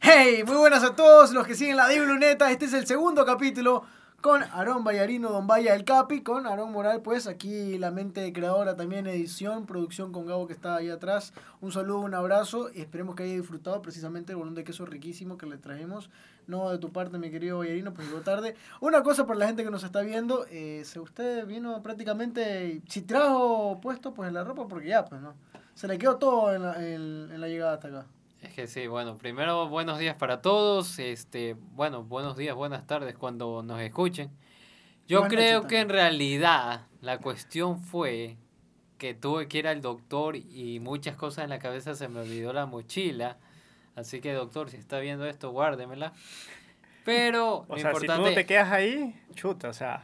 Hey, muy buenas a todos los que siguen la Luneta. Este es el segundo capítulo con Aarón Vallarino, Don Vaya el Capi, con Aarón Moral, pues aquí la mente creadora también, edición, producción con Gabo que está ahí atrás. Un saludo, un abrazo y esperemos que haya disfrutado precisamente el bolón de queso riquísimo que le traemos. No de tu parte, mi querido Vallarino, pues llegó tarde. Una cosa para la gente que nos está viendo, eh, si usted vino prácticamente, si trajo puesto pues en la ropa, porque ya, pues no. Se le quedó todo en la, en la llegada hasta acá. Es que sí, bueno, primero buenos días para todos, este, bueno, buenos días, buenas tardes cuando nos escuchen. Yo creo que en realidad la cuestión fue que tuve que ir al doctor y muchas cosas en la cabeza se me olvidó la mochila. Así que doctor, si está viendo esto, guárdemela. Pero o sea, si tú no te quedas ahí, chuta, o sea,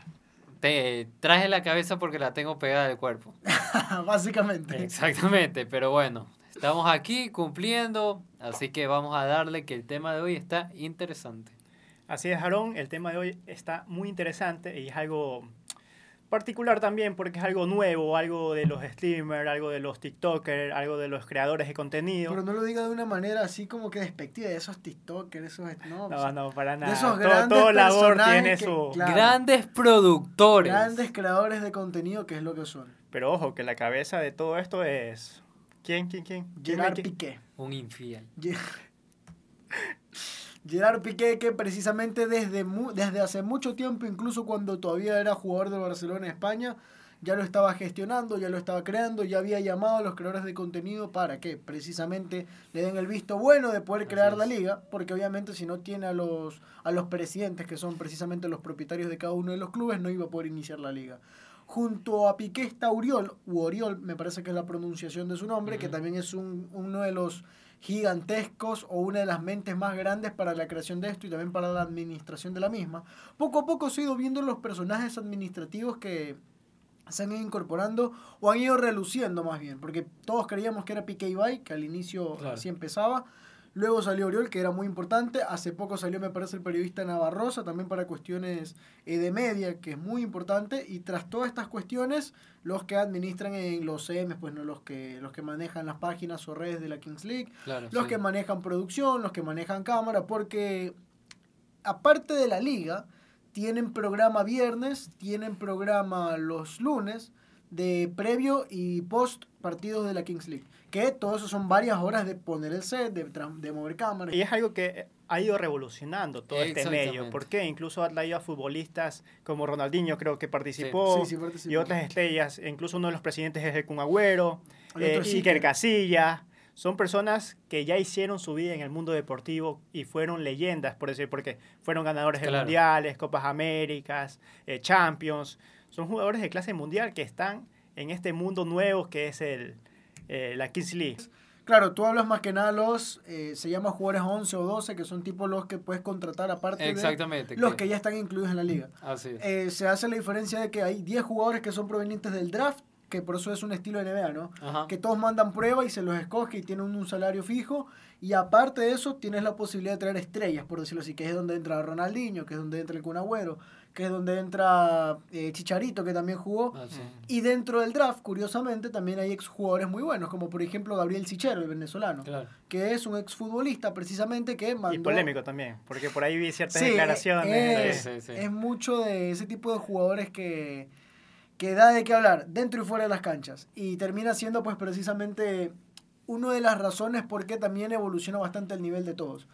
te traje la cabeza porque la tengo pegada al cuerpo. Básicamente. Exactamente, pero bueno, Estamos aquí cumpliendo, así que vamos a darle que el tema de hoy está interesante. Así es, Aaron, el tema de hoy está muy interesante y es algo particular también porque es algo nuevo, algo de los streamers, algo de los TikTokers, algo de los creadores de contenido. Pero no lo diga de una manera así como que despectiva de esos TikTokers, esos no, no, no para nada. De esos grandes todo, labor tiene su grandes productores, grandes creadores de contenido, que es lo que son. Pero ojo, que la cabeza de todo esto es ¿Quién, quién, quién? Gerard Piqué. Un infiel. Gerard Piqué que precisamente desde, desde hace mucho tiempo, incluso cuando todavía era jugador de Barcelona España, ya lo estaba gestionando, ya lo estaba creando, ya había llamado a los creadores de contenido para que precisamente le den el visto bueno de poder crear la liga, porque obviamente si no tiene a los, a los presidentes, que son precisamente los propietarios de cada uno de los clubes, no iba a poder iniciar la liga. Junto a Piqué está Uriol, u Oriol, me parece que es la pronunciación de su nombre, que también es un, uno de los gigantescos o una de las mentes más grandes para la creación de esto y también para la administración de la misma. Poco a poco se ha ido viendo los personajes administrativos que se han ido incorporando o han ido reluciendo más bien, porque todos creíamos que era Piqué Ibai, que al inicio así empezaba, Luego salió Oriol, que era muy importante. Hace poco salió, me parece, el periodista Navarrosa, también para cuestiones eh, de media, que es muy importante. Y tras todas estas cuestiones, los que administran en los CMs, pues no los que, los que manejan las páginas o redes de la Kings League, los que manejan producción, los que manejan cámara, porque aparte de la liga, tienen programa viernes, tienen programa los lunes de previo y post partidos de la Kings League. Que todo eso son varias horas de poner el set, de, de mover cámaras. Y es algo que ha ido revolucionando todo este medio. porque Incluso ha traído a futbolistas como Ronaldinho, creo que participó, y otras estrellas. Incluso uno de los presidentes es el Kun Agüero, eh, Iker Casillas. Son personas que ya hicieron su vida en el mundo deportivo y fueron leyendas, por decir, porque fueron ganadores de mundiales, Copas Américas, eh, Champions. Son jugadores de clase mundial que están en este mundo nuevo que es el, eh, la Kings League. Claro, tú hablas más que nada los, eh, se llama jugadores 11 o 12, que son tipo los que puedes contratar aparte Exactamente, de los que ya están incluidos en la liga. Así eh, se hace la diferencia de que hay 10 jugadores que son provenientes del draft, que por eso es un estilo de NBA, ¿no? Que todos mandan prueba y se los escoge y tienen un salario fijo. Y aparte de eso, tienes la posibilidad de traer estrellas, por decirlo así, que es donde entra Ronaldinho, que es donde entra el Kun Agüero, que es donde entra eh, Chicharito, que también jugó. Ah, y dentro del draft, curiosamente, también hay exjugadores muy buenos, como por ejemplo Gabriel Sichero, el venezolano, que es un exfutbolista precisamente que mandó... Y polémico también, porque por ahí vi ciertas declaraciones. Es, mucho de ese tipo de jugadores que, que da de qué hablar, dentro y fuera de las canchas. Y termina siendo pues precisamente una de las razones por qué también evoluciona bastante el nivel de todos.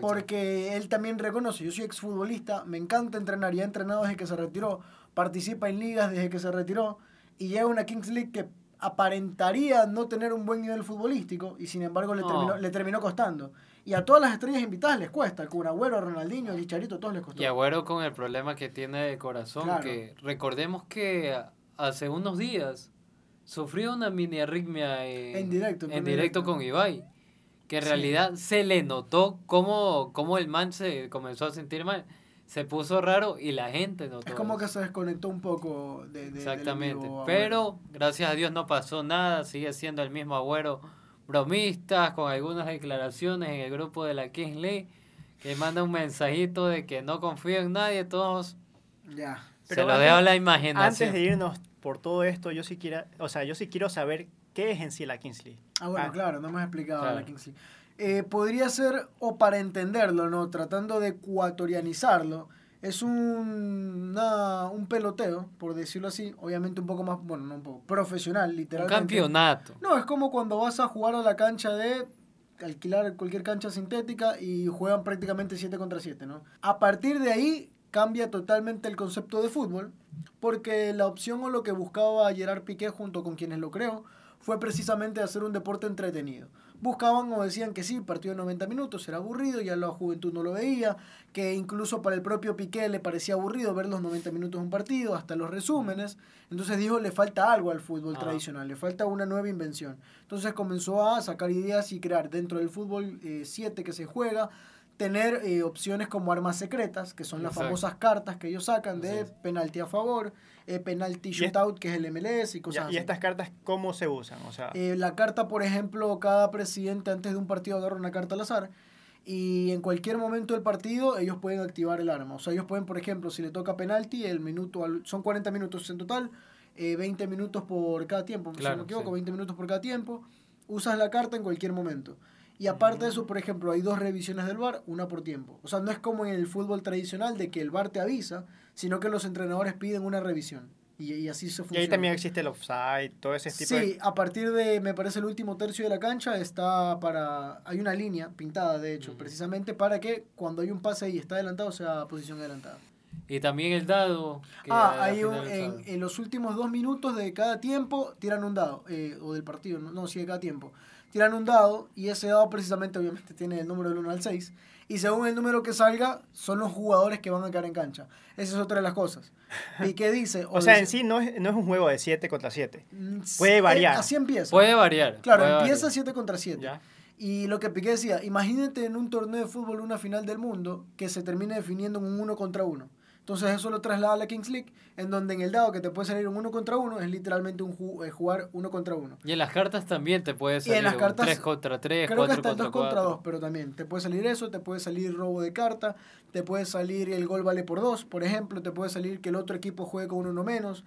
Porque él también reconoce, yo soy exfutbolista, me encanta entrenar, ya ha entrenado desde que se retiró, participa en ligas desde que se retiró y llega a una Kings League que aparentaría no tener un buen nivel futbolístico y sin embargo le, terminó, le terminó costando. Y a todas las estrellas invitadas les cuesta, con Agüero, Ronaldinho, Chicharito, todos les costó. Y Agüero con el problema que tiene de corazón, que recordemos que hace unos días sufrió una mini arritmia en, directo, en directo con Ibai que en realidad se le notó cómo, cómo el man se comenzó a sentir mal. Se puso raro y la gente notó. Es como que se desconectó un poco de, de Exactamente. Pero gracias a Dios no pasó nada. Sigue siendo el mismo agüero bromista, con algunas declaraciones en el grupo de la Kings League, que manda un mensajito de que no confía en nadie. Todos Ya. Pero Se lo dejo a la imaginación. Antes de irnos por todo esto, yo sí quiero, o sea, yo sí quiero saber qué es en sí la Kings League. Ah, bueno, ah. claro, no hemos explicado la Kings League. Eh, podría ser, o para entenderlo, ¿no? Tratando de ecuatorianizarlo, es un, un peloteo, por decirlo así, obviamente un poco más, bueno, no un poco, profesional, literalmente. Un campeonato. No, es como cuando vas a jugar a la cancha de alquilar cualquier cancha sintética y juegan prácticamente 7 contra 7, ¿no? A partir de ahí cambia totalmente el concepto de fútbol, porque la opción o lo que buscaba Gerard Piqué junto con quienes lo creo fue precisamente hacer un deporte entretenido. Buscaban o decían que sí, partido de 90 minutos era aburrido, ya la juventud no lo veía, que incluso para el propio Piqué le parecía aburrido ver los 90 minutos de un partido, hasta los resúmenes. Entonces dijo, le falta algo al fútbol ah. tradicional, le falta una nueva invención. Entonces comenzó a sacar ideas y crear dentro del fútbol 7 eh, que se juega, tener eh, opciones como armas secretas, que son las famosas cartas que ellos sacan de penalti a favor, eh, penalti shootout, que es el MLS y cosas así. ¿Y estas cartas cómo se usan? O sea... Eh, la carta, por ejemplo, cada presidente antes de un partido agarra una carta al azar y en cualquier momento del partido ellos pueden activar el arma. O sea, ellos pueden, por ejemplo, si le toca penalti, el minuto, son 40 minutos en total, 20 minutos por cada tiempo, si no me equivoco, 20 minutos por cada tiempo, usas la carta en cualquier momento. Y aparte de eso, por ejemplo, hay dos revisiones del VAR, una por tiempo. O sea, no es como en el fútbol tradicional de que el VAR te avisa, sino que los entrenadores piden una revisión. Y, así se funciona. Y ahí también existe el offside, todo ese tipo sí, a partir de, me parece, el último tercio de la cancha está para... Hay una línea pintada, de hecho, precisamente para que cuando hay un pase y está adelantado sea posición adelantada. Y también el dado. ah, hay en, en, los últimos dos minutos de cada tiempo tiran un dado, eh, o del partido, no, no, sí, de cada tiempo tiran un dado y ese dado precisamente obviamente tiene el número del 1 al 6 y según el número que salga son los jugadores que van a quedar en cancha. Esa es otra de las cosas. ¿Y qué dice? O, sea, en sí no es, no es un juego de 7 contra 7. Mm, Puede variar. así empieza. Puede variar. Claro, empieza 7 contra 7. Y lo que Piqué decía, imagínate en un torneo de fútbol una final del mundo que se termine definiendo en un 1 contra 1. Entonces eso lo traslada a la Kings League, en donde en el dado que te puede salir un uno contra uno es literalmente un eh, jugar uno contra uno. Y en las cartas también te puede salir en las cartas, 3 contra 3, creo que hasta el 2 contra 2, pero también te puede salir eso, te puede salir robo de carta, te puede salir el gol vale por 2, por ejemplo, te puede salir que el otro equipo juegue con uno menos.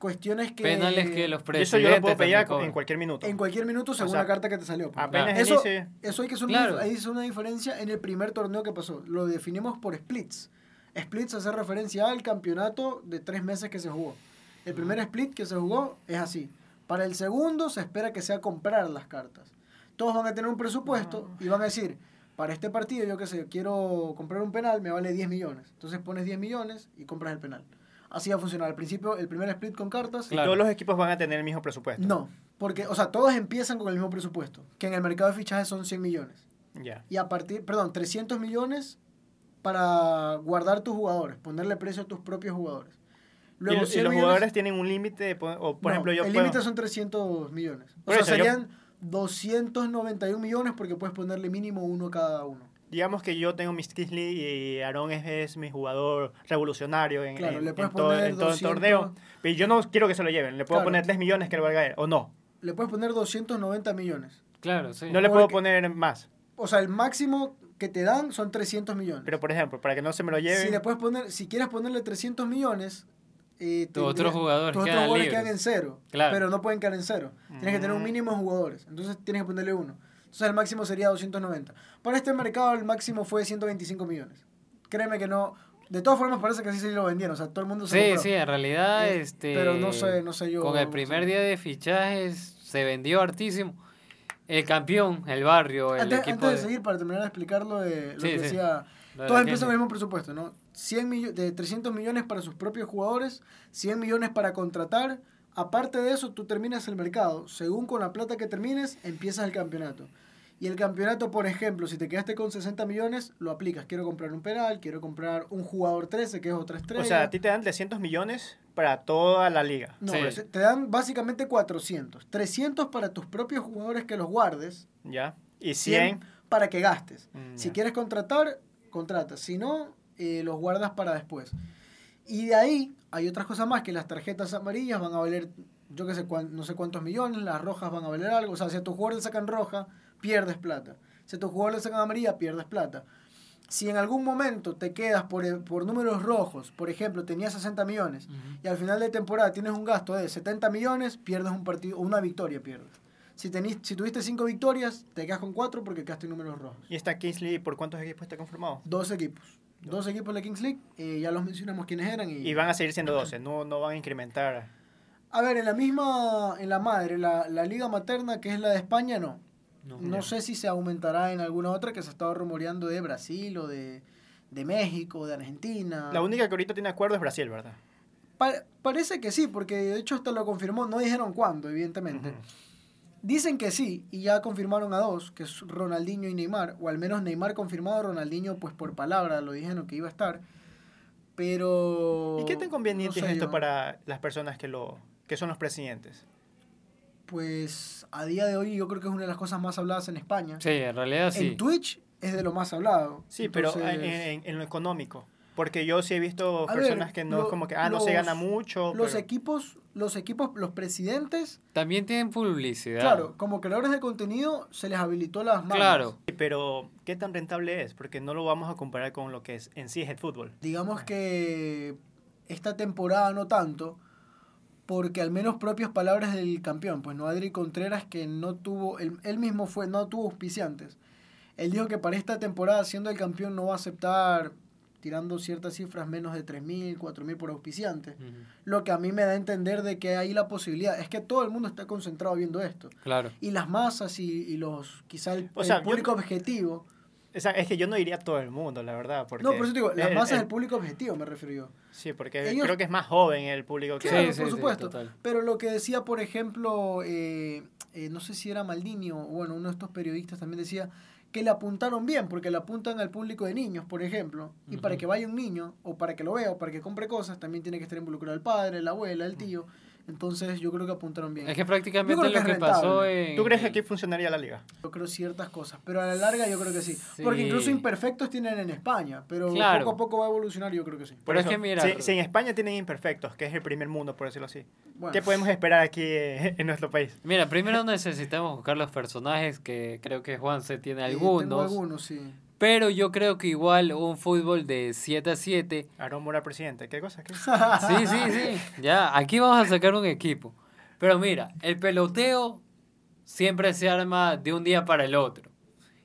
Cuestiones que... Penales que los presidentes... Eso yo lo puedo pedir en cualquier minuto. En cualquier minuto según la carta que te salió. Pues. Apenas eso, eso hay que hacer una, ahí una diferencia en el primer torneo que pasó. Lo definimos por splits. Splits hace referencia al campeonato de tres meses que se jugó. El primer split que se jugó es así. Para el segundo se espera que sea comprar las cartas. Todos van a tener un presupuesto y van a decir, para este partido, yo qué sé, quiero comprar un penal, me vale 10 millones. Entonces pones 10 millones y compras el penal. Así va a funcionar. Al principio, el primer split con cartas. ¿Y todos los equipos van a tener el mismo presupuesto? No, porque, o sea, todos empiezan con el mismo presupuesto, que en el mercado de fichajes son 100 millones. Ya. Y a partir, perdón, 300 millones para guardar tus jugadores, ponerle precio a tus propios jugadores. Luego, ¿Y, los jugadores tienen un límite? O, por ejemplo, yo el límite son 300 millones. O sea, serían 291 millones porque puedes ponerle mínimo uno cada uno. Digamos que yo tengo mis Kisley y Aaron es, mi jugador revolucionario en, todo, el torneo. Pero yo no quiero que se lo lleven. Le puedo poner 3 millones que le valga a él, o no. Le puedes poner 290 millones. Claro, sí. No le puedo poner más. O sea, el máximo que te dan son 300 millones. Pero, por ejemplo, para que no se me lo lleven... Si, le puedes poner, si quieres ponerle 300 millones... Eh, tus otros jugadores, tus otros jugadores quedan en cero. Pero no pueden quedar en cero. Tienes que tener un mm. mínimo de jugadores. Entonces tienes que ponerle uno. Entonces el máximo sería 290. Para este mercado el máximo fue 125 millones. Créeme que no... De todas formas parece que así se lo vendieron, o sea, todo el mundo se Sí, sí, en realidad, eh, este... Pero no sé, no sé yo... Con el primer día de fichajes se vendió hartísimo. El campeón, el barrio, el antes, equipo. Antes de, seguir, para terminar de explicar lo, de, lo que decía. Todos empiezan con el mismo presupuesto, ¿no? 100 de 300 millones para sus propios jugadores, 100 millones para contratar. Aparte de eso, tú terminas el mercado. Según con la plata que termines, empiezas el campeonato. Y el campeonato, por ejemplo, si te quedaste con 60 millones, lo aplicas. Quiero comprar un penal, quiero comprar un jugador 13, que es otra estrella. O sea, a ti te dan 300 millones para toda la liga. No, te dan básicamente 400. 300 para tus propios jugadores que los guardes. Ya. Y 100, para que gastes. Mm, si quieres contratar, contratas. Si no, eh, los guardas para después. Y de ahí hay otras cosas más, que las tarjetas amarillas van a valer, yo que sé, no sé cuántos millones, las rojas van a valer algo. O sea, si a tus jugadores sacan roja, pierdes plata. Si a tus jugadores sacan amarilla, pierdes plata. si en algún momento te quedas por, eh, por números rojos, por ejemplo, tenías 60 millones y al final de temporada tienes un gasto de 70 millones, pierdes un partido, una victoria pierdes. Si, tenís, si tuviste 5 victorias, te quedas con 4 porque quedaste en números rojos. ¿Y esta Kings League por cuántos equipos está conformado? Dos equipos. Dos equipos de Kings League, eh, ya los mencionamos quiénes eran. Y, van a seguir siendo 12, no, no van a incrementar. A ver, en la misma, en la madre, la, la liga materna que es la de España, no. No, sé si se aumentará en alguna otra que se ha estado rumoreando de Brasil o de, de México, de Argentina. La única que ahorita tiene acuerdo es Brasil, ¿verdad? parece que sí, porque de hecho esto lo confirmó, no dijeron cuándo, evidentemente. Dicen que sí, y ya confirmaron a dos, que es Ronaldinho y Neymar, o al menos Neymar confirmado, Ronaldinho pues por palabra lo dijeron que iba a estar. Pero... ¿Y qué tan conveniente es esto para las personas que, lo, que son los presidentes? Pues a día de hoy yo creo que es una de las cosas más habladas en España. Sí, en realidad sí. En Twitch es de lo más hablado. Sí, pero en, lo económico. Porque yo sí he visto personas que no es como que, ah, no se gana mucho. Los equipos, los equipos, los presidentes... También tienen publicidad. Claro, como creadores de contenido se les habilitó las manos. Claro. Pero, ¿qué tan rentable es? Porque no lo vamos a comparar con lo que es en sí es el fútbol. Digamos que esta temporada no tanto, porque al menos propias palabras del campeón, pues no Adri Contreras que no tuvo, él, él, mismo fue, no tuvo auspiciantes. Él dijo que para esta temporada, siendo el campeón, no va a aceptar, tirando ciertas cifras, menos de 3.000, 4.000 por auspiciante. Lo que a mí me da a entender de que hay la posibilidad. Es que todo el mundo está concentrado viendo esto. Claro. Y las masas y, y los, quizá el, público objetivo es que yo no iría a todo el mundo, la verdad. Porque no, por eso digo, las masas del público objetivo me refiero yo. Sí, porque creo que es más joven el público que... Claro, por supuesto. Pero lo que decía, por ejemplo, eh, eh, no sé si era Maldini o bueno, uno de estos periodistas también decía que le apuntaron bien, porque le apuntan al público de niños, por ejemplo, y para que vaya un niño, o para que lo vea, o para que compre cosas, también tiene que estar involucrado el padre, la abuela, el tío. Entonces yo creo que apuntaron bien. Es que prácticamente lo que, pasó en... ¿Tú crees que aquí funcionaría la liga? Yo creo ciertas cosas, pero a la larga yo creo que sí. Porque incluso imperfectos tienen en España, pero poco a poco va a evolucionar yo creo que sí. Pero es que mira... Si, en España tienen imperfectos, que es el primer mundo, por decirlo así, ¿qué podemos esperar aquí en nuestro país? Mira, primero necesitamos buscar los personajes, que creo que Juan se tiene algunos. Tengo algunos, sí. Pero yo creo que igual un fútbol de 7 a 7. Aarón Mora presidente, ¿qué cosa? ¿Qué? sí, sí, sí. Ya, aquí vamos a sacar un equipo. Pero mira, el peloteo siempre se arma de un día para el otro.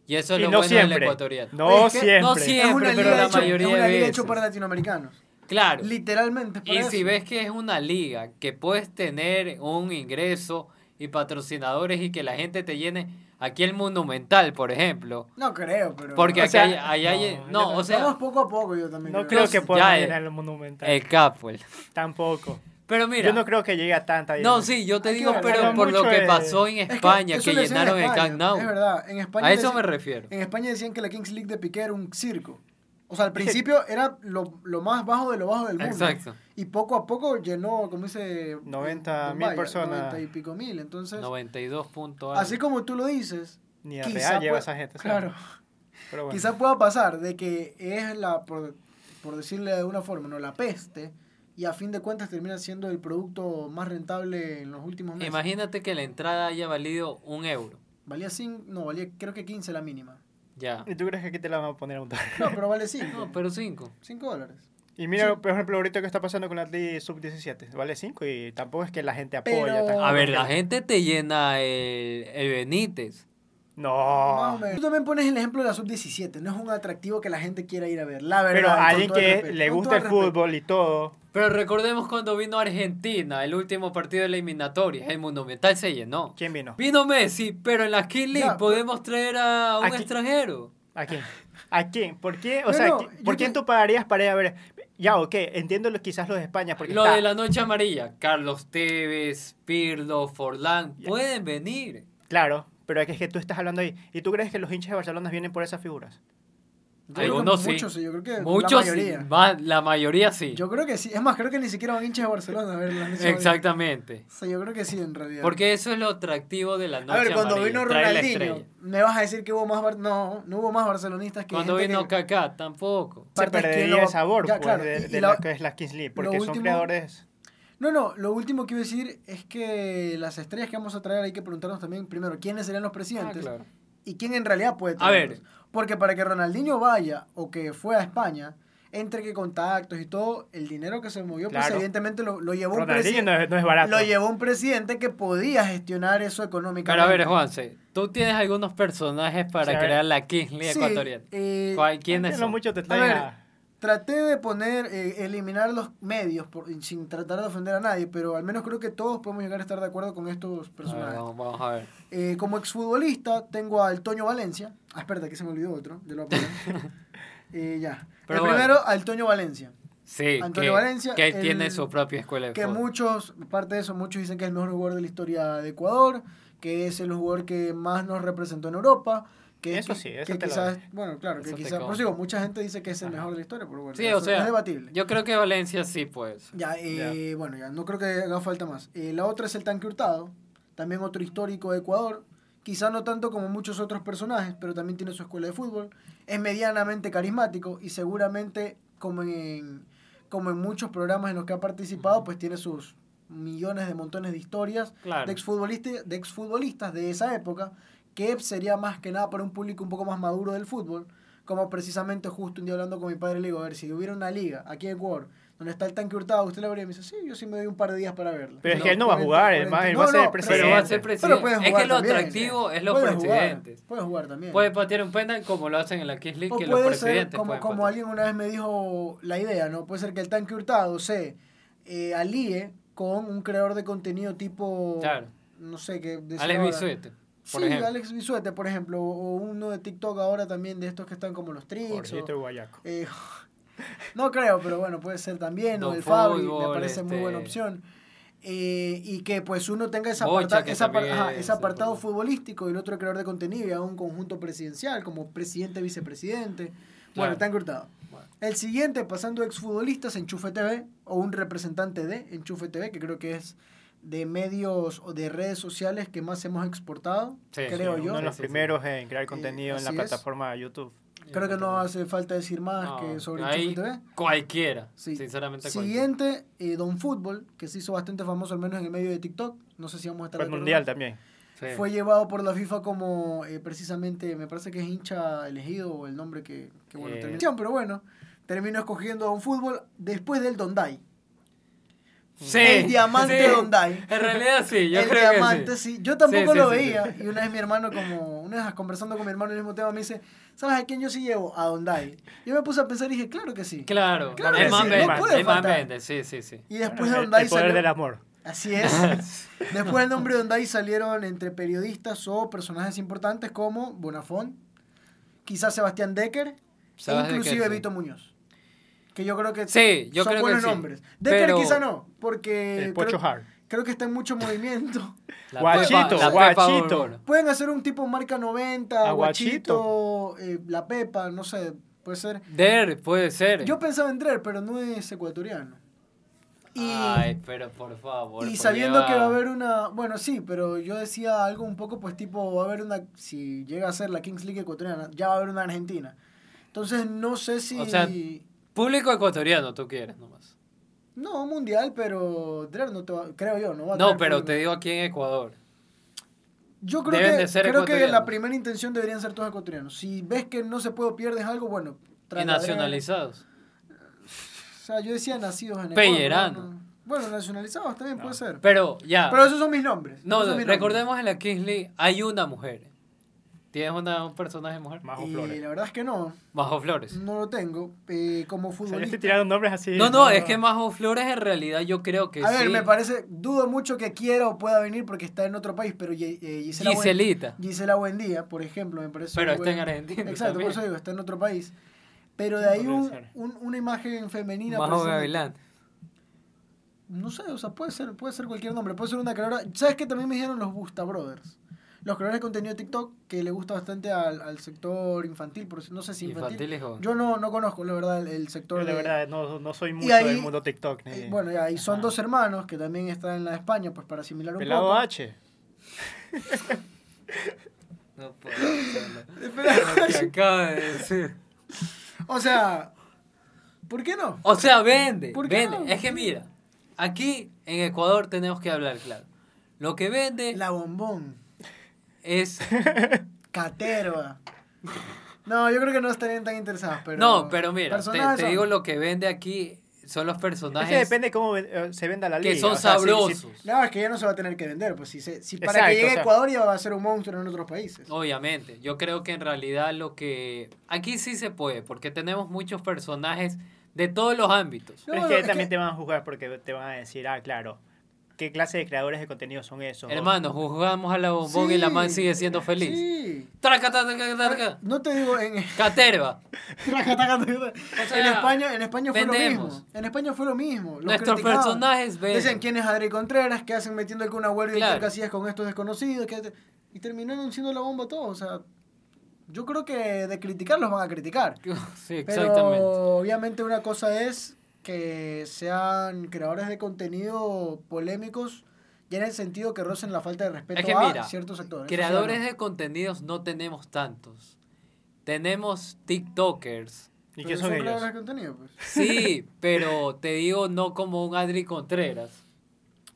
Y eso es lo bueno del ecuatoriano. No siempre. No siempre, pero la mayoría es una liga hecho para latinoamericanos. Claro. Literalmente. y si ves que es una liga que puedes tener un ingreso y patrocinadores y que la gente te llene aquí el Monumental, por ejemplo. No creo, pero... Porque aquí hay, hay, no, o sea... Vamos poco a poco yo también No creo, que pueda llenar el Monumental. El Capwell. Tampoco. Pero mira. Yo no creo que llegue a tanta. No, sí, yo te digo, pero por lo que pasó en España, que, llenaron el Camp Nou. Es verdad, en España. A eso me refiero. En España decían que la Kings League de Piqué era un circo. O sea, al principio era lo, lo, más bajo de lo bajo del mundo. Exacto. Y poco a poco llenó, como dice... 90 mil personas. 90 y pico mil, entonces... 92 puntos. Así como tú lo dices... Ni a real lleva esa gente. Claro. Pero bueno. Quizá pueda pasar de que es la, por, por decirle de alguna forma, no la peste y a fin de cuentas termina siendo el producto más rentable en los últimos meses. Imagínate que la entrada haya valido un euro. Valía 5, no, valía creo que 15 la mínima. Ya. ¿Y tú crees que aquí te la van a poner a un dólar? No, pero vale 5. no, pero 5. 5 dólares. Y mira, por ejemplo, ahorita que está pasando con la ley sub-17, vale 5 y tampoco es que la gente apoya. A ver, la gente te llena el, el Benítez. No. Tú también pones el ejemplo de la sub-17. No es un atractivo que la gente quiera ir a ver. La verdad. Pero a alguien que le gusta el fútbol y todo. Pero recordemos cuando vino Argentina, el último partido de la eliminatoria. El Monumental se llenó. ¿Quién vino? Vino Messi, pero en la King League podemos traer a un extranjero. ¿A quién? ¿A quién? ¿Por qué? O sea, ¿por quién tú pagarías para ir a ver? Ya, ok, entiendo lo, quizás lo de España. Porque lo de la noche amarilla. Carlos Tevez, Pirlo, Forlán, pueden venir. Claro, pero es que tú estás hablando ahí. ¿Y tú crees que los hinchas de Barcelona vienen por esas figuras? Algunos sí. Muchos sí, yo creo que muchos, la mayoría. la mayoría sí. Yo creo que sí. Es más, creo que ni siquiera van hinchas de Barcelona a ver la Exactamente. O sea, yo creo que sí, en realidad. Porque eso es lo atractivo de la noche A ver, cuando vino Ronaldinho, me vas a decir que hubo más... No, no hubo más barcelonistas que Cuando vino Kaká, tampoco. Se perdería el sabor pues, de, lo que es la Kings League, porque son creadores... No, no, lo último que iba a decir es que las estrellas que vamos a traer hay que preguntarnos también, primero, quiénes serían los presidentes. Ah, claro. Y quién en realidad puede traerlos. A ver. Porque para que Ronaldinho vaya o que fue a España, entre que contactos y todo, el dinero que se movió, pues evidentemente lo, llevó un presidente. No es, no es barato. Lo llevó un presidente que podía gestionar eso económicamente. Pero a ver, Juanse, tú tienes algunos personajes para crear la Kingsley sí, ecuatoriana. Eh, ¿Quiénes son? Mucho te traté de poner, eh, eliminar los medios por, sin tratar de ofender a nadie, pero al menos creo que todos podemos llegar a estar de acuerdo con estos personajes. vamos, a ver. Eh, como exfutbolista tengo al Toño Valencia. Ah, espérate, que se me olvidó otro. Ya lo eh, ya. el primero, al Toño Valencia. Sí, Antonio que, Valencia. Que tiene su propia escuela de Que muchos, aparte de eso, muchos dicen que es el mejor jugador de la historia de Ecuador, que es el jugador que más nos representó en Europa que, eso sí, eso que quizás, bueno, claro, que quizás, por eso mucha gente dice que es el mejor de la historia, pero bueno, sí, o sea, es debatible. Yo creo que Valencia sí, pues. Ya, eh, bueno, ya, no creo que haga falta más. Eh, la otra es el tanque hurtado, también otro histórico de Ecuador, quizá no tanto como muchos otros personajes, pero también tiene su escuela de fútbol, es medianamente carismático y seguramente, como en, como en muchos programas en los que ha participado, pues tiene sus millones de montones de historias de, exfutbolistas, de exfutbolistas de esa época que sería más que nada para un público un poco más maduro del fútbol, como precisamente justo un día hablando con mi padre le digo, a ver, si hubiera una liga aquí en Ecuador, donde está el tanque hurtado, usted la vería y me dice, sí, yo sí me doy un par de días para verlo. Pero es que él no va a jugar, él va, a ser presidente. Pero va a ser presidente. es que lo atractivo es los presidentes. puede jugar también. Puede patear un penal como lo hacen en la Kings League, que los presidentes como, como alguien una vez me dijo la idea, ¿no? Puede ser que el tanque hurtado se eh, alíe con un creador de contenido tipo... Claro. No sé qué... Alex Bisuete sí, Alex Bisuete, por ejemplo, o uno de TikTok ahora también de estos que están como los tricks. O, eh, no creo, pero bueno, puede ser también, o el Fabri, me parece muy buena este opción. Eh, y que pues uno tenga esa ese apartado futbolístico y el otro creador de contenido y a un conjunto presidencial como presidente, vicepresidente. Bueno, está encurtado. El siguiente, pasando exfutbolistas, Enchufe TV, o un representante de Enchufe TV, que creo que es de medios o de redes sociales que más hemos exportado, creo yo. Uno de los primeros en crear contenido en la plataforma YouTube. Creo que no hace falta decir más que sobre ahí TV. Cualquiera, sinceramente. Siguiente, eh, Don Fútbol, que se hizo bastante famoso al menos en el medio de TikTok. No sé si vamos a estar... Fue mundial también. Fue llevado por la FIFA como eh, precisamente, me parece que es hincha elegido o el nombre que, que bueno, eh. pero bueno, terminó escogiendo Don Fútbol después del Dondai. Sí, el diamante sí. Dondai. En realidad sí, yo el creo diamante, que sí. sí. Yo tampoco lo veía. Y una vez mi hermano, como, una vez conversando con mi hermano en el mismo tema, me dice, ¿sabes a quién yo sí llevo? A Dondai. Yo me puse a pensar y dije, claro que sí. Claro, claro el man vende, sí, sí, sí. Y después de Dondai El poder del amor. Así es. después del nombre de Dondai salieron entre periodistas o personajes importantes como Bonafont, quizás Sebastián Decker, e inclusive Vito Muñoz que yo creo que sí, yo son creo buenos que nombres. Decker quizá no, porque creo, creo, que está en mucho movimiento. guachito, guachito. Pueden hacer un tipo marca 90, guachito, eh, la Pepa, no sé, puede ser. Der, puede ser. Yo pensaba en Der, pero no es ecuatoriano. Y, Ay, pero por favor. Y sabiendo que va a haber una. Bueno, sí, pero yo decía algo un poco, pues tipo, va a haber una. Si llega a ser la Kings League ecuatoriana, ya va a haber una Argentina. Entonces no sé si. O sea, Público ecuatoriano, tú quieres nomás. No, mundial, pero no te creo yo, no va a No, pero te digo aquí en Ecuador. Yo creo que, creo que la primera intención deberían ser todos ecuatorianos. Si ves que no se puede o pierdes algo, bueno. Y nacionalizados. O sea, yo decía nacidos en Ecuador. Bueno, nacionalizados también puede ser. Pero ya. Pero esos son mis nombres. No, recordemos en la Kingsley hay una mujer. ¿Tienes una, un personaje mujer? Majo Flores. la verdad es que no. Majo Flores. No lo tengo. Eh, como futbolista. estoy tirando nombres así. No, no, es que Majo Flores en realidad yo creo que A ver, me parece. Dudo mucho que quiera o pueda venir porque está en otro país, pero eh, Gisela. Giselita. Buen, Gisela Buendía, por ejemplo, me parece. Pero está en Argentina. Exacto, por eso digo, está en otro país. Pero de ahí un, una imagen femenina. Majo Gavilán. No sé, o sea, puede ser, puede ser cualquier nombre. Puede ser una creadora. ¿Sabes qué también me dijeron los Busta Brothers? Los creadores de contenido de TikTok que le gusta bastante al, al sector infantil, por no sé si infantil. Yo no, no conozco, la verdad, el, sector. de... la verdad, no, no soy mucho del mundo TikTok. Eh, bueno, y ahí son dos hermanos que también están en la España, pues para asimilar un Pelado poco. H. no puedo Lo que acaba de decir. O sea, ¿por qué no? O sea, vende. vende. Es que mira, aquí en Ecuador tenemos que hablar claro. Lo que vende. La bombón es Caterva. No, yo creo que no estarían tan interesados, pero... No, pero mira, te, digo lo que vende aquí son los personajes. Es que depende cómo eh, se venda la liga. Que son sabrosos. no, es que ya no se va a tener que vender. Pues si, si para que llegue a Ecuador ya va a ser un monstruo en otros países. Obviamente. Yo creo que en realidad lo que. Aquí sí se puede, porque tenemos muchos personajes de todos los ámbitos. es que también te van a juzgar porque te van a decir, ah, claro, ¿Qué clase de creadores de contenido son esos? Hermano, jugamos a la bombón y la man sigue siendo feliz. Sí. Traca, No te digo en. Caterva. en España, en España fue lo mismo. En España fue lo mismo. Nuestros personajes ven. Dicen quién es Adri Contreras, que hacen metiendo con una huelga claro. Casillas con estos desconocidos. Y terminaron siendo la bomba todos. O sea, yo creo que de criticarlos van a criticar. Sí, exactamente. Pero obviamente una cosa es que sean creadores de contenido polémicos ya en el sentido que rocen la falta de respeto a ciertos sectores. Creadores de contenidos no tenemos tantos. Tenemos TikTokers. ¿Y qué son, creadores de contenido? Pues. Sí, pero te digo no como un Adri Contreras.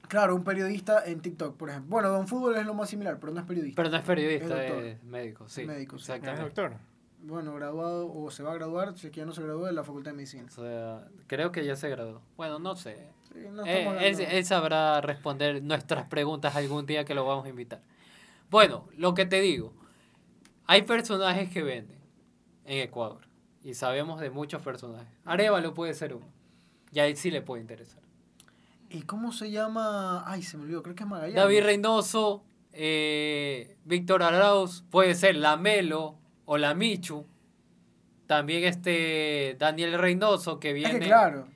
Claro, un periodista en TikTok, por ejemplo. Bueno, Don Fútbol es lo más similar, pero no es periodista. Pero no es periodista, es, médico, sí. Médico, sí. Es doctor bueno, graduado o se va a graduar, si es que ya no se graduó en la Facultad de Medicina. O sea, creo que ya se graduó. Bueno, no sé. Eh, él, sabrá responder nuestras preguntas algún día que lo vamos a invitar. Bueno, lo que te digo, hay personajes que venden en Ecuador y sabemos de muchos personajes. Arevalo puede ser uno y ahí sí le puede interesar. ¿Y cómo se llama? Ay, se me olvidó, creo que es Magallanes. David Reynoso, eh, Víctor Arauz, puede ser Lamelo, o la Michu. También este Daniel Reynoso que viene. Es claro,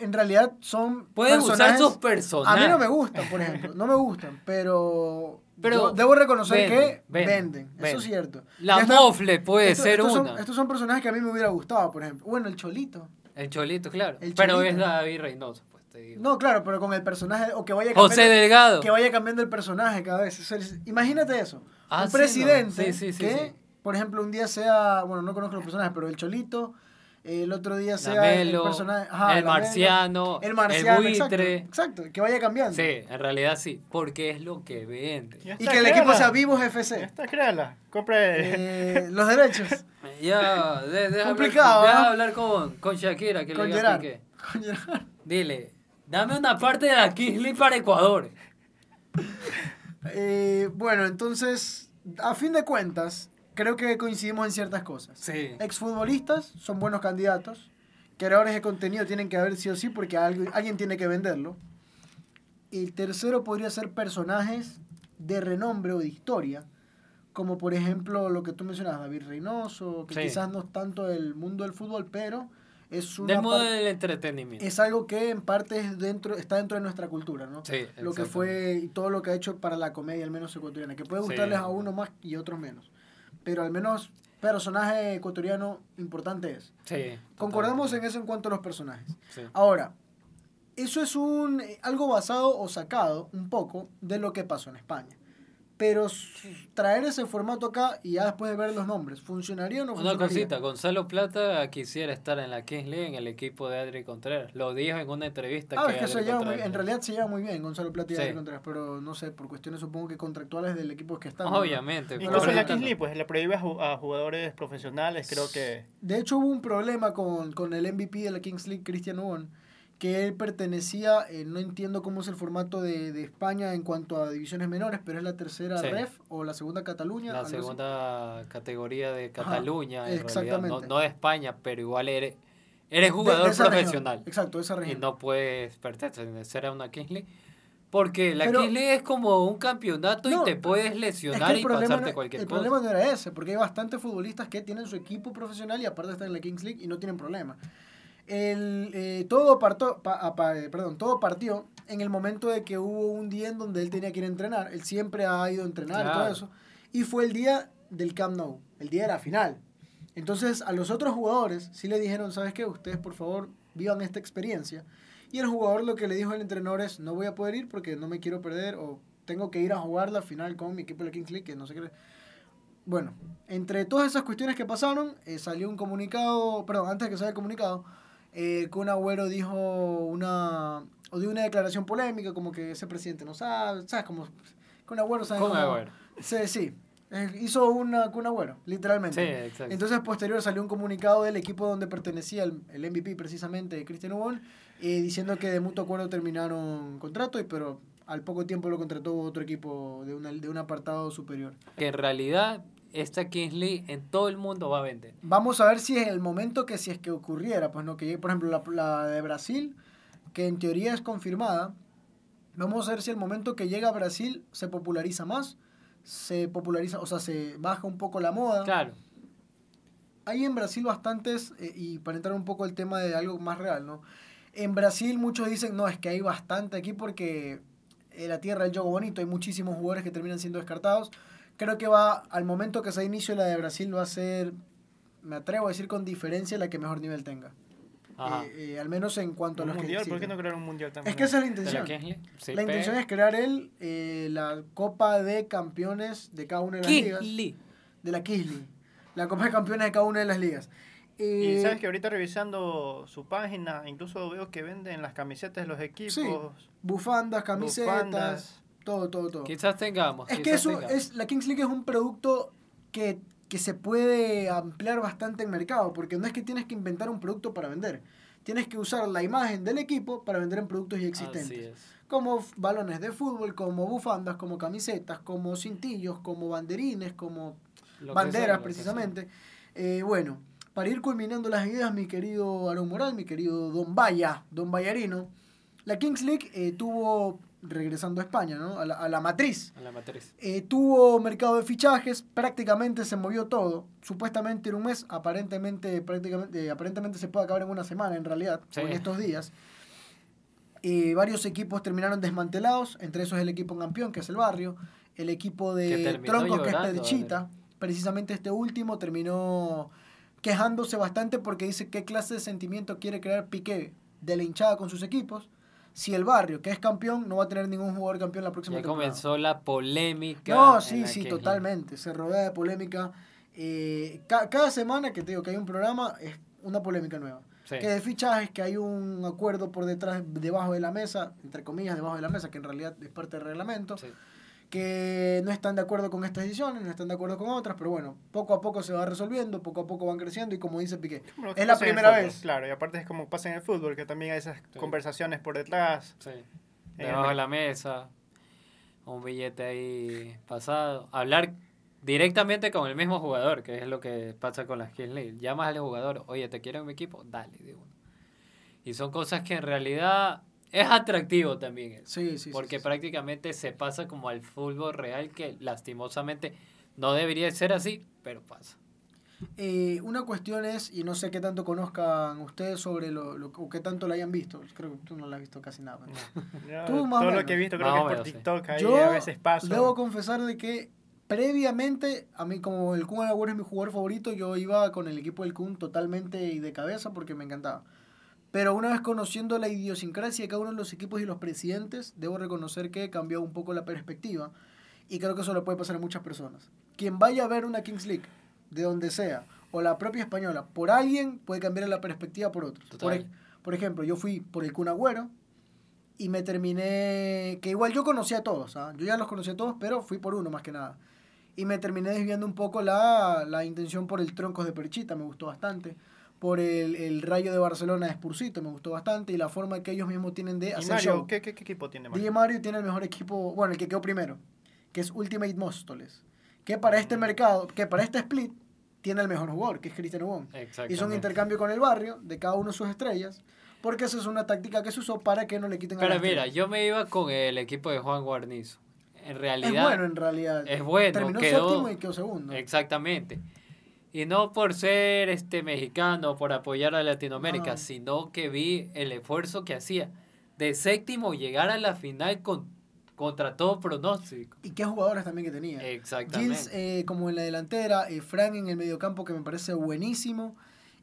en realidad son. Pueden usar sus personajes. A mí no me gustan, por ejemplo. No me gustan, pero. Pero debo reconocer que venden, Eso es cierto. La Mofle puede ser una. estos son personajes que a mí me hubiera gustado, por ejemplo. Bueno, el Cholito. El Cholito, claro. Pero es David Reynoso. Pues, te digo. No, claro, pero con el personaje, o que vaya cambiando, José Delgado. Que vaya cambiando el personaje cada vez. Imagínate eso. Ah, un presidente sí, sí, que por ejemplo, un día sea, bueno, no conozco los personajes, pero el Cholito, el otro día sea el personaje, el, marciano, el marciano, el buitre. Exacto, que vaya cambiando. Sí, en realidad sí, porque es lo que vende. y que el equipo sea Vivos FC. Ya está, créala, compre eh, los derechos. ya, de, Complicado, hablar, ¿no? hablar con, con Shakira, que con le Gerard. Con Gerard. Dile, dame una parte de la Kingsley para Ecuador. Eh, bueno, entonces, a fin de cuentas, creo que coincidimos en ciertas cosas. Sí. Exfutbolistas son buenos candidatos. Creadores de contenido tienen que haber sí o sí porque alguien, alguien tiene que venderlo. Y el tercero podría ser personajes de renombre o de historia, como por ejemplo lo que tú mencionabas, David Reynoso, que quizás no es tanto del mundo del fútbol, pero es una del mundo del entretenimiento. Es algo que en parte es dentro, está dentro de nuestra cultura, ¿no? Sí, lo que fue y todo lo que ha hecho para la comedia, al menos ecuatoriana, que puede gustarles a uno más y a otros menos pero al menos personaje ecuatoriano importante es. Sí. Concordamos en eso en cuanto a los personajes. Ahora, eso es un algo basado o sacado un poco de lo que pasó en España. Pero traer ese formato acá y ya después de ver los nombres, ¿funcionaría o no funcionaría? Una cosita, Gonzalo Plata quisiera estar en la Kings League en el equipo de Adri Contreras. Lo dijo en una entrevista. Ah, que, se lleva muy. En realidad se lleva muy bien Gonzalo Plata y Adri Contreras, pero no sé, por cuestiones supongo que contractuales del equipo que están. Obviamente. Incluso en la Kings League pues le prohíbe a jugadores profesionales, creo que... De hecho hubo un problema con, con el MVP de la Kings League, Cristian Huon que él pertenecía, eh, no entiendo cómo es el formato de, de, España en cuanto a divisiones menores, pero es la tercera REF o la segunda Cataluña. La segunda categoría de Cataluña, en exactamente. Realidad, no, de España, pero igual eres, eres jugador profesional. Exacto, esa región. Y no puedes pertenecer a una Kings League. Porque la Kings League es como un campeonato y te puedes lesionar y pasarte cualquier cosa. El problema no era ese, porque hay bastantes futbolistas que tienen su equipo profesional y aparte están en la Kings League y no tienen problema el, eh, todo, parto, eh, perdón, todo partió en el momento de que hubo un día en donde él tenía que ir a entrenar. Él siempre ha ido a entrenar y todo eso. Y fue el día del Camp Nou, el día de la final. Entonces a los otros jugadores sí le dijeron, ¿sabes qué? Ustedes por favor vivan esta experiencia. Y el jugador lo que le dijo al entrenador es, no voy a poder ir porque no me quiero perder o tengo que ir a jugar la final con mi equipo de Kings League, que no sé qué. Bueno, entre todas esas cuestiones que pasaron, eh, salió un comunicado, perdón, antes de que salga el comunicado, eh, Kun Agüero dijo una, o dio una declaración polémica, como que ese presidente no sabe, ¿sabes? Como, Kun Agüero sabe. Con Agüero. Sí, sí. hizo una cuna bueno, literalmente. Sí, exacto. Entonces, posterior salió un comunicado del equipo donde pertenecía el, el MVP, precisamente, Cristian Ubon, eh, diciendo que de mutuo acuerdo terminaron contrato, y, pero al poco tiempo lo contrató otro equipo de, una, de un apartado superior. Que en realidad esta Kingsley en todo el mundo va a vender. Vamos a ver si es el momento que si es que ocurriera, pues no, que por ejemplo la, la de Brasil, que en teoría es confirmada, vamos a ver si el momento que llega a Brasil se populariza más, se populariza, o sea, se baja un poco la moda. Claro. Hay en Brasil bastantes, eh, y para entrar un poco el tema de algo más real, ¿no? En Brasil muchos dicen, no, es que hay bastante aquí porque la tierra del juego bonito, hay muchísimos jugadores que terminan siendo descartados. Creo que va, al momento que se inicio la de Brasil, va a ser, me atrevo a decir con diferencia, la que mejor nivel tenga. Eh, eh, al menos en cuanto a los mundial, ¿Por qué no crear un mundial también? Es que esa es la intención. la, intención es crear el, eh, la Copa de Campeones de cada una de las ligas. De la Kisly. La Copa de Campeones de cada una de las ligas. y sabes que ahorita revisando su página, incluso veo que venden las camisetas de los equipos bufandas, camisetas, todo, todo, todo. Quizás tengamos. Es que eso es la Kings League es un producto que, que se puede ampliar bastante en mercado, porque no es que tienes que inventar un producto para vender. Tienes que usar la imagen del equipo para vender en productos ya existentes. Como balones de fútbol, como bufandas, como camisetas, como cintillos, como banderines, como banderas precisamente. Eh, bueno, para ir culminando las ideas, mi querido Aaron Moral, mi querido Don Vaya, Don Vallarino, la Kings League eh, tuvo, regresando a España, ¿no? a, la, a la matriz, a la matriz. Eh, tuvo mercado de fichajes, prácticamente se movió todo. Supuestamente en un mes, aparentemente, prácticamente, eh, aparentemente se puede acabar en una semana en realidad, en estos días. varios equipos terminaron desmantelados, entre esos el equipo campeón, que es el barrio, el equipo de Troncos, que es Pedchita. Precisamente este último terminó quejándose bastante porque dice qué clase de sentimiento quiere crear Piqué de la hinchada con sus equipos si el barrio, que es campeón, no va a tener ningún jugador campeón la próxima ya comenzó la polémica. No, sí, sí, totalmente. Se rodea de polémica. Eh, cada semana que te digo que hay un programa, es una polémica nueva. Que de fichajes, que hay un acuerdo por detrás, debajo de la mesa, entre comillas, debajo de la mesa, que en realidad es parte del reglamento. Sí que no están de acuerdo con estas decisiones, no están de acuerdo con otras, pero bueno, poco a poco se va resolviendo, poco a poco van creciendo y como dice Piqué, es la primera vez. Claro, y aparte es como pasa en el fútbol, que también hay esas conversaciones por detrás. Sí. Debajo de la mesa, un billete ahí pasado. Hablar directamente con el mismo jugador, que es lo que pasa con las Kings League. Llamas al jugador, oye, ¿te quiero en mi equipo? Dale, de uno. Y son cosas que en realidad es atractivo también. Sí, sí. Porque prácticamente se pasa como al fútbol real, que lastimosamente no debería ser así, pero pasa. Eh, una cuestión es, y no sé qué tanto conozcan ustedes sobre lo, lo o qué tanto lo hayan visto. Creo que tú no lo has visto casi nada. tú más todo lo que he visto creo que es por TikTok. Ahí Yo a veces paso. Debo confesar de que previamente, a mí como el Kun Agüero es mi jugador favorito, yo iba con el equipo del Kun totalmente y de cabeza porque me encantaba. Pero una vez conociendo la idiosincrasia de cada uno de los equipos y los presidentes, debo reconocer que cambió un poco la perspectiva. Y creo que eso le puede pasar a muchas personas. Quien vaya a ver una Kings League, de donde sea, o la propia española, por alguien puede cambiar la perspectiva por otros. Por, por, ejemplo, yo fui por el Kun Agüero y me terminé, que igual yo conocía a todos, ¿ah? yo ya los conocía a todos, pero fui por uno más que nada. Y me terminé desviando un poco la, la intención por el Troncos de Perchita, me gustó bastante por el, el, Rayo de Barcelona de Spursito, me gustó bastante, y la forma que ellos mismos tienen de hacer Mario, ¿qué, ¿qué, equipo tiene Mario? Mario tiene el mejor equipo, bueno, el que quedó primero, que es Ultimate Móstoles, que para este mercado, que para este split, tiene el mejor jugador, que es Cristian Ubón. Hizo un intercambio con el barrio de cada uno de sus estrellas, porque esa es una táctica que se usó para que no le quiten Pero mira, yo me iba con el equipo de Juan Guarnizo. En realidad... Es bueno, en realidad. Es bueno. Terminó séptimo y quedó segundo. Exactamente. Y no por ser este mexicano, por apoyar a Latinoamérica, sino que vi el esfuerzo que hacía de séptimo llegar a la final con, contra todo pronóstico. Y qué jugadores también que tenía. Exactamente. Gilles eh, como en la delantera, eh, Frank en el mediocampo que me parece buenísimo.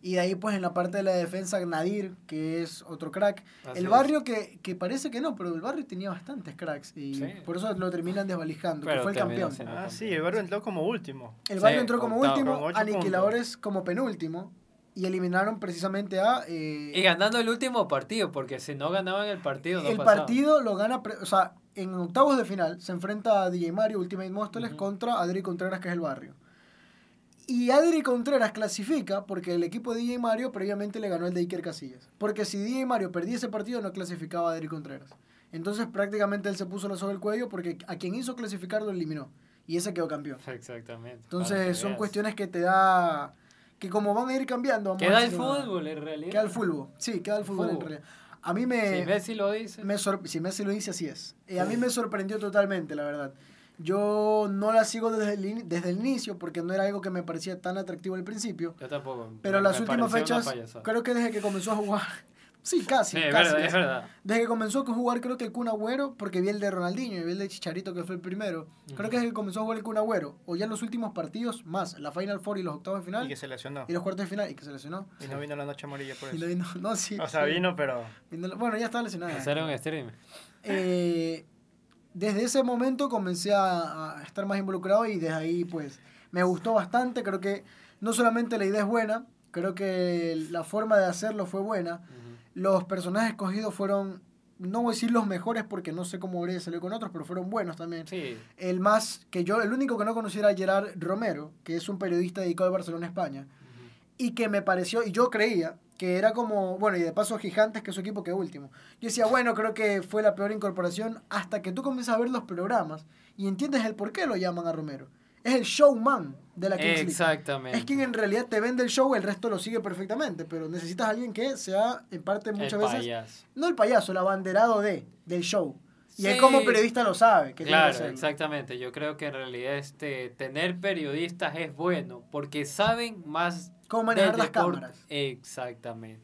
Y de ahí, pues, en la parte de la defensa, Nadir, que es otro crack. el barrio que, que, parece que no, pero el barrio tenía bastantes cracks. Y por eso lo terminan desvalijando, que fue el campeón. Ah, sí, el barrio entró como último. El barrio entró como último, Aniquiladores como penúltimo. Y eliminaron precisamente a... Eh, y ganando el último partido, porque si no ganaban el partido, no El partido lo gana... O sea, en octavos de final se enfrenta a DJ Mario Ultimate Móstoles contra Adri Contreras, que es el barrio. Y Adri Contreras clasifica porque el equipo de DJ Mario previamente le ganó el de Iker Casillas. Porque si DJ Mario perdía ese partido, no clasificaba a Adri Contreras. Entonces prácticamente él se puso la soga el cuello porque a quien hizo clasificar lo eliminó. Y ese quedó campeón. Exactamente. Entonces son cuestiones que te da... Que como van a ir cambiando... queda el fútbol en realidad. Queda el fútbol. Sí, queda el fútbol, en realidad. A mí me... Si Messi lo dice. Me si Messi lo dice, así es. Y a mí me sorprendió totalmente, la verdad. Yo no la sigo desde el, desde el inicio porque no era algo que me parecía tan atractivo al principio. Yo tampoco. Pero las últimas fechas, creo que desde que comenzó a jugar, Sí, casi. es, verdad, es verdad. Desde que comenzó a jugar, creo que el Kun Agüero, porque vi el de Ronaldinho y vi el de Chicharito, que fue el primero. Creo que desde que comenzó a jugar el Kun Agüero, o ya en los últimos partidos, más la Final Four y los octavos de final. Y que se lesionó. Y los cuartos de final, y que se lesionó. Y no vino la noche amarilla por eso. Y no vino, no, sí. O sea, vino, pero. bueno, ya estaba lesionado. Hacer un stream. Eh, desde ese momento comencé a, a estar más involucrado y desde ahí, pues, me gustó bastante. Creo que no solamente la idea es buena, creo que la forma de hacerlo fue buena. Los personajes escogidos fueron, no voy a decir los mejores porque no sé cómo habría salido con otros, pero fueron buenos también. Sí. El más, que yo, el único que no conociera era Gerard Romero, que es un periodista dedicado a Barcelona, España, y que me pareció, y yo creía que era como, bueno, y de paso Gigantes, que es su equipo que último. Yo decía, bueno, creo que fue la peor incorporación hasta que tú comienzas a ver los programas y entiendes el por qué lo llaman a Romero es el showman de la Kings Exactamente. Es quien en realidad te vende el show, el resto lo sigue perfectamente, pero necesitas a alguien que sea, en parte, muchas el veces. Payaso. No el payaso, el abanderado de, del show. Y él como periodista lo sabe. Que claro, exactamente. Yo creo que en realidad este, tener periodistas es bueno porque saben más... Cómo manejar las cámaras. Exactamente.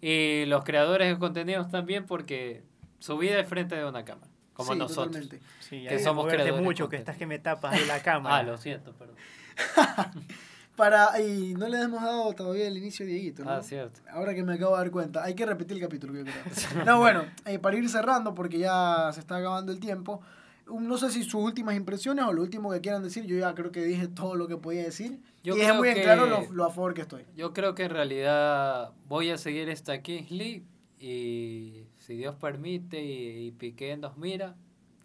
Y los creadores de contenidos también porque su vida es frente de una cámara como nosotros. Sí, que somos creadores mucho, que estás que me tapas de la cámara. ah, lo siento, perdón. Para, y no le hemos dado todavía el inicio de Dieguito, ¿no? Ah, cierto. Ahora que me acabo de dar cuenta. Hay que repetir el capítulo, yo creo. no, bueno, eh, para ir cerrando, porque ya se está acabando el tiempo, no sé si sus últimas impresiones o lo último que quieran decir. Yo ya creo que dije todo lo que podía decir. Yo y es muy claro lo, lo, a favor que estoy. Yo creo que en realidad voy a seguir esta Kings League y si Dios permite y, Piqué nos mira,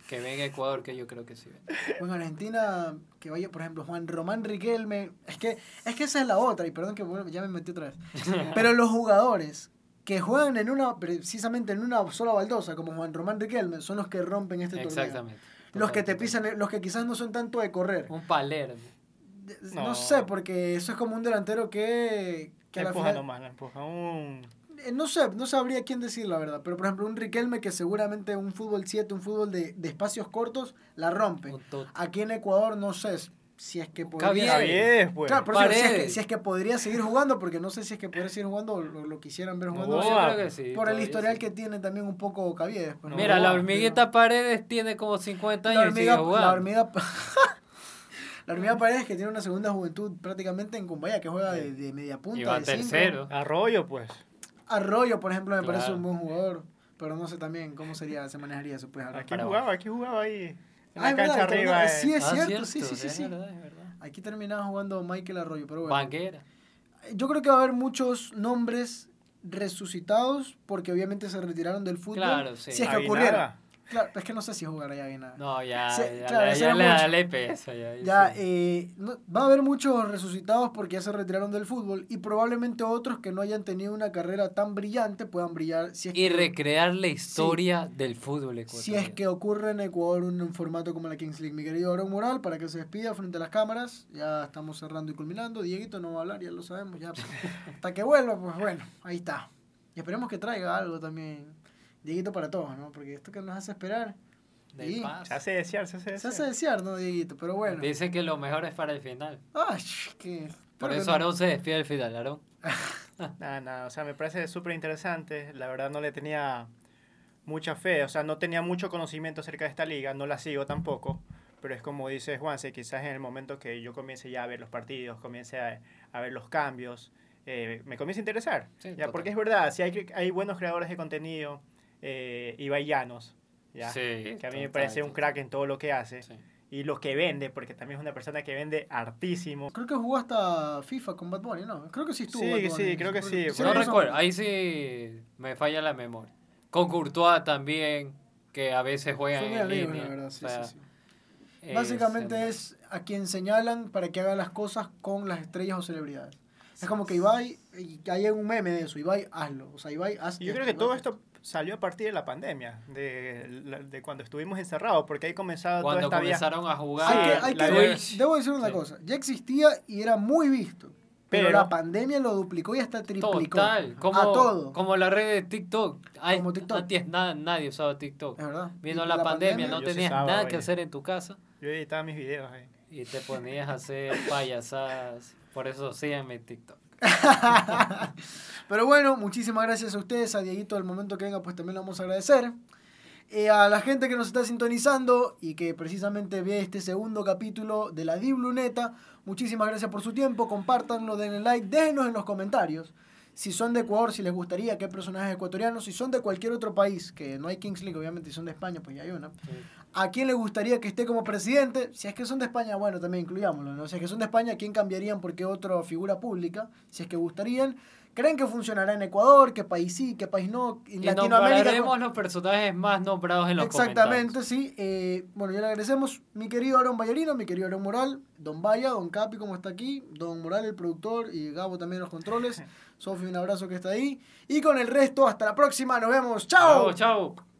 que venga Ecuador, que yo creo que sí. Bueno, Argentina, que vaya, por ejemplo, Juan Román Riquelme. Es que, es que esa es la otra, y perdón que ya me metí otra vez. Pero los jugadores que juegan en una, precisamente en una sola baldosa, como Juan Román Riquelme, son los que rompen este torneo. Exactamente. Los que te pisan, los que quizás no son tanto de correr. Un Palermo. No, sé, porque eso es como un delantero que... que empuja nomás, empuja un eh, no sé, no sabría quién decir la verdad, pero por ejemplo un Riquelme que seguramente un fútbol 7, un fútbol de, de, espacios cortos, la rompe. Aquí en Ecuador no sé si es que podría... pues. Claro, pero si, es que, si es que podría seguir jugando, porque no sé si es que podría seguir jugando o lo, quisieran ver jugando. por el historial que tiene también un poco Caviedes. Pues, Mira, la hormiguita Paredes tiene como 50 años la hormiga, La hormiga... La hormiga Paredes que tiene una segunda juventud prácticamente en Cumbaya, que juega de, de media punta. Y va tercero. Arroyo, pues. Arroyo, por ejemplo, me parece un buen jugador. Pero no sé también cómo sería, se manejaría eso. Pues, aquí jugaba, aquí jugaba ahí. En la cancha arriba. Sí, es ah, cierto, sí, sí, sí. sí. Aquí terminaba jugando Michael Arroyo, pero bueno. Banquera. Yo creo que va a haber muchos nombres resucitados porque obviamente se retiraron del fútbol. Claro, sí. Si es que ocurriera. Claro, es que no sé si jugará ya bien nada. No, ya, ya, ya, le da Ya, ya eh, va a haber muchos resucitados porque ya se retiraron del fútbol y probablemente otros que no hayan tenido una carrera tan brillante puedan brillar. Si y recrear la historia del fútbol ecuatoriano. Si es que ocurre en Ecuador un, formato como la Kings League. Mi querido Aaron Moral, para que se despida frente a las cámaras. Ya estamos cerrando y culminando. Dieguito no va a hablar, ya lo sabemos. ya Hasta que vuelva, pues bueno, ahí está. Y esperemos que traiga algo también Dieguito para todos, ¿no? Porque esto que nos hace esperar. Y se hace desear, se hace desear. Se hace desear, ¿no, Dieguito? Pero bueno. Dice que lo mejor es para el final. Ay, que... Por eso Aarón se despide del final, Aarón. nada, nada, o sea, me parece súper interesante. La verdad no le tenía mucha fe, o sea, no tenía mucho conocimiento acerca de esta liga, no la sigo tampoco. Pero es como dice Juanse, quizás en el momento que yo comience ya a ver los partidos, comience a, a ver los cambios, eh, me comience a interesar. ya, porque es verdad, si hay, hay buenos creadores de contenido, eh, Ibai Llanos, ¿ya? que a mí me parece un crack en todo lo que hace. Y lo que vende, porque también es una persona que vende hartísimo. Creo que jugó hasta FIFA con Bad Bunny, ¿no? Creo que sí estuvo. Sí, sí, creo que sí. No recuerdo, ahí sí me falla la memoria. Con Courtois también, que a veces juegan en línea. Básicamente es a quien señalan para que haga las cosas con las estrellas o celebridades. Es como que Ibai, hay un meme de eso, Ibai, hazlo. O sea, Ibai, haz Yo creo que todo esto salió a partir de la pandemia, de, de cuando estuvimos encerrados, porque ahí comenzaba cuando toda esta comenzaron a jugar. debo decir una cosa, ya existía y era muy visto. Pero, la pandemia lo duplicó y hasta triplicó. Total, como, a todo. Como la red de TikTok. como TikTok. Antes nada, nadie usaba TikTok. Es verdad. Vino la, pandemia, no tenías nada que hacer en tu casa. Yo editaba mis videos ahí. Y te ponías a hacer payasadas. Por eso síganme TikTok. Pero bueno, muchísimas gracias a ustedes, a Dieguito, del momento que venga, pues también lo vamos a agradecer. Eh, a la gente que nos está sintonizando y que precisamente ve este segundo capítulo de la Dibluneta, muchísimas gracias por su tiempo, compártanlo, denle like, déjenos en los comentarios si son de Ecuador, si les gustaría, qué personajes ecuatorianos, si son de cualquier otro país, que no hay Kings obviamente, si son de España, pues ya hay una. ¿A quién le gustaría que esté como presidente? Si es que son de España, bueno, también incluyámoslo, ¿no? Si es que son de España, ¿quién cambiarían por qué otra figura pública? Si es que gustarían. ¿Creen que funcionará en Ecuador? ¿Qué país sí? ¿Qué país no? En y Latinoamérica. los personajes más nombrados en los Exactamente, sí. Eh, bueno, ya le agradecemos. Mi querido Aaron Ballarino, mi querido Aaron Moral, Don Vaya, Don Capi, como está aquí, Don Moral, el productor, y Gabo también los controles. Sofi, un abrazo que está ahí. Y con el resto, hasta la próxima. Nos vemos. ¡Chao! ¡Chao!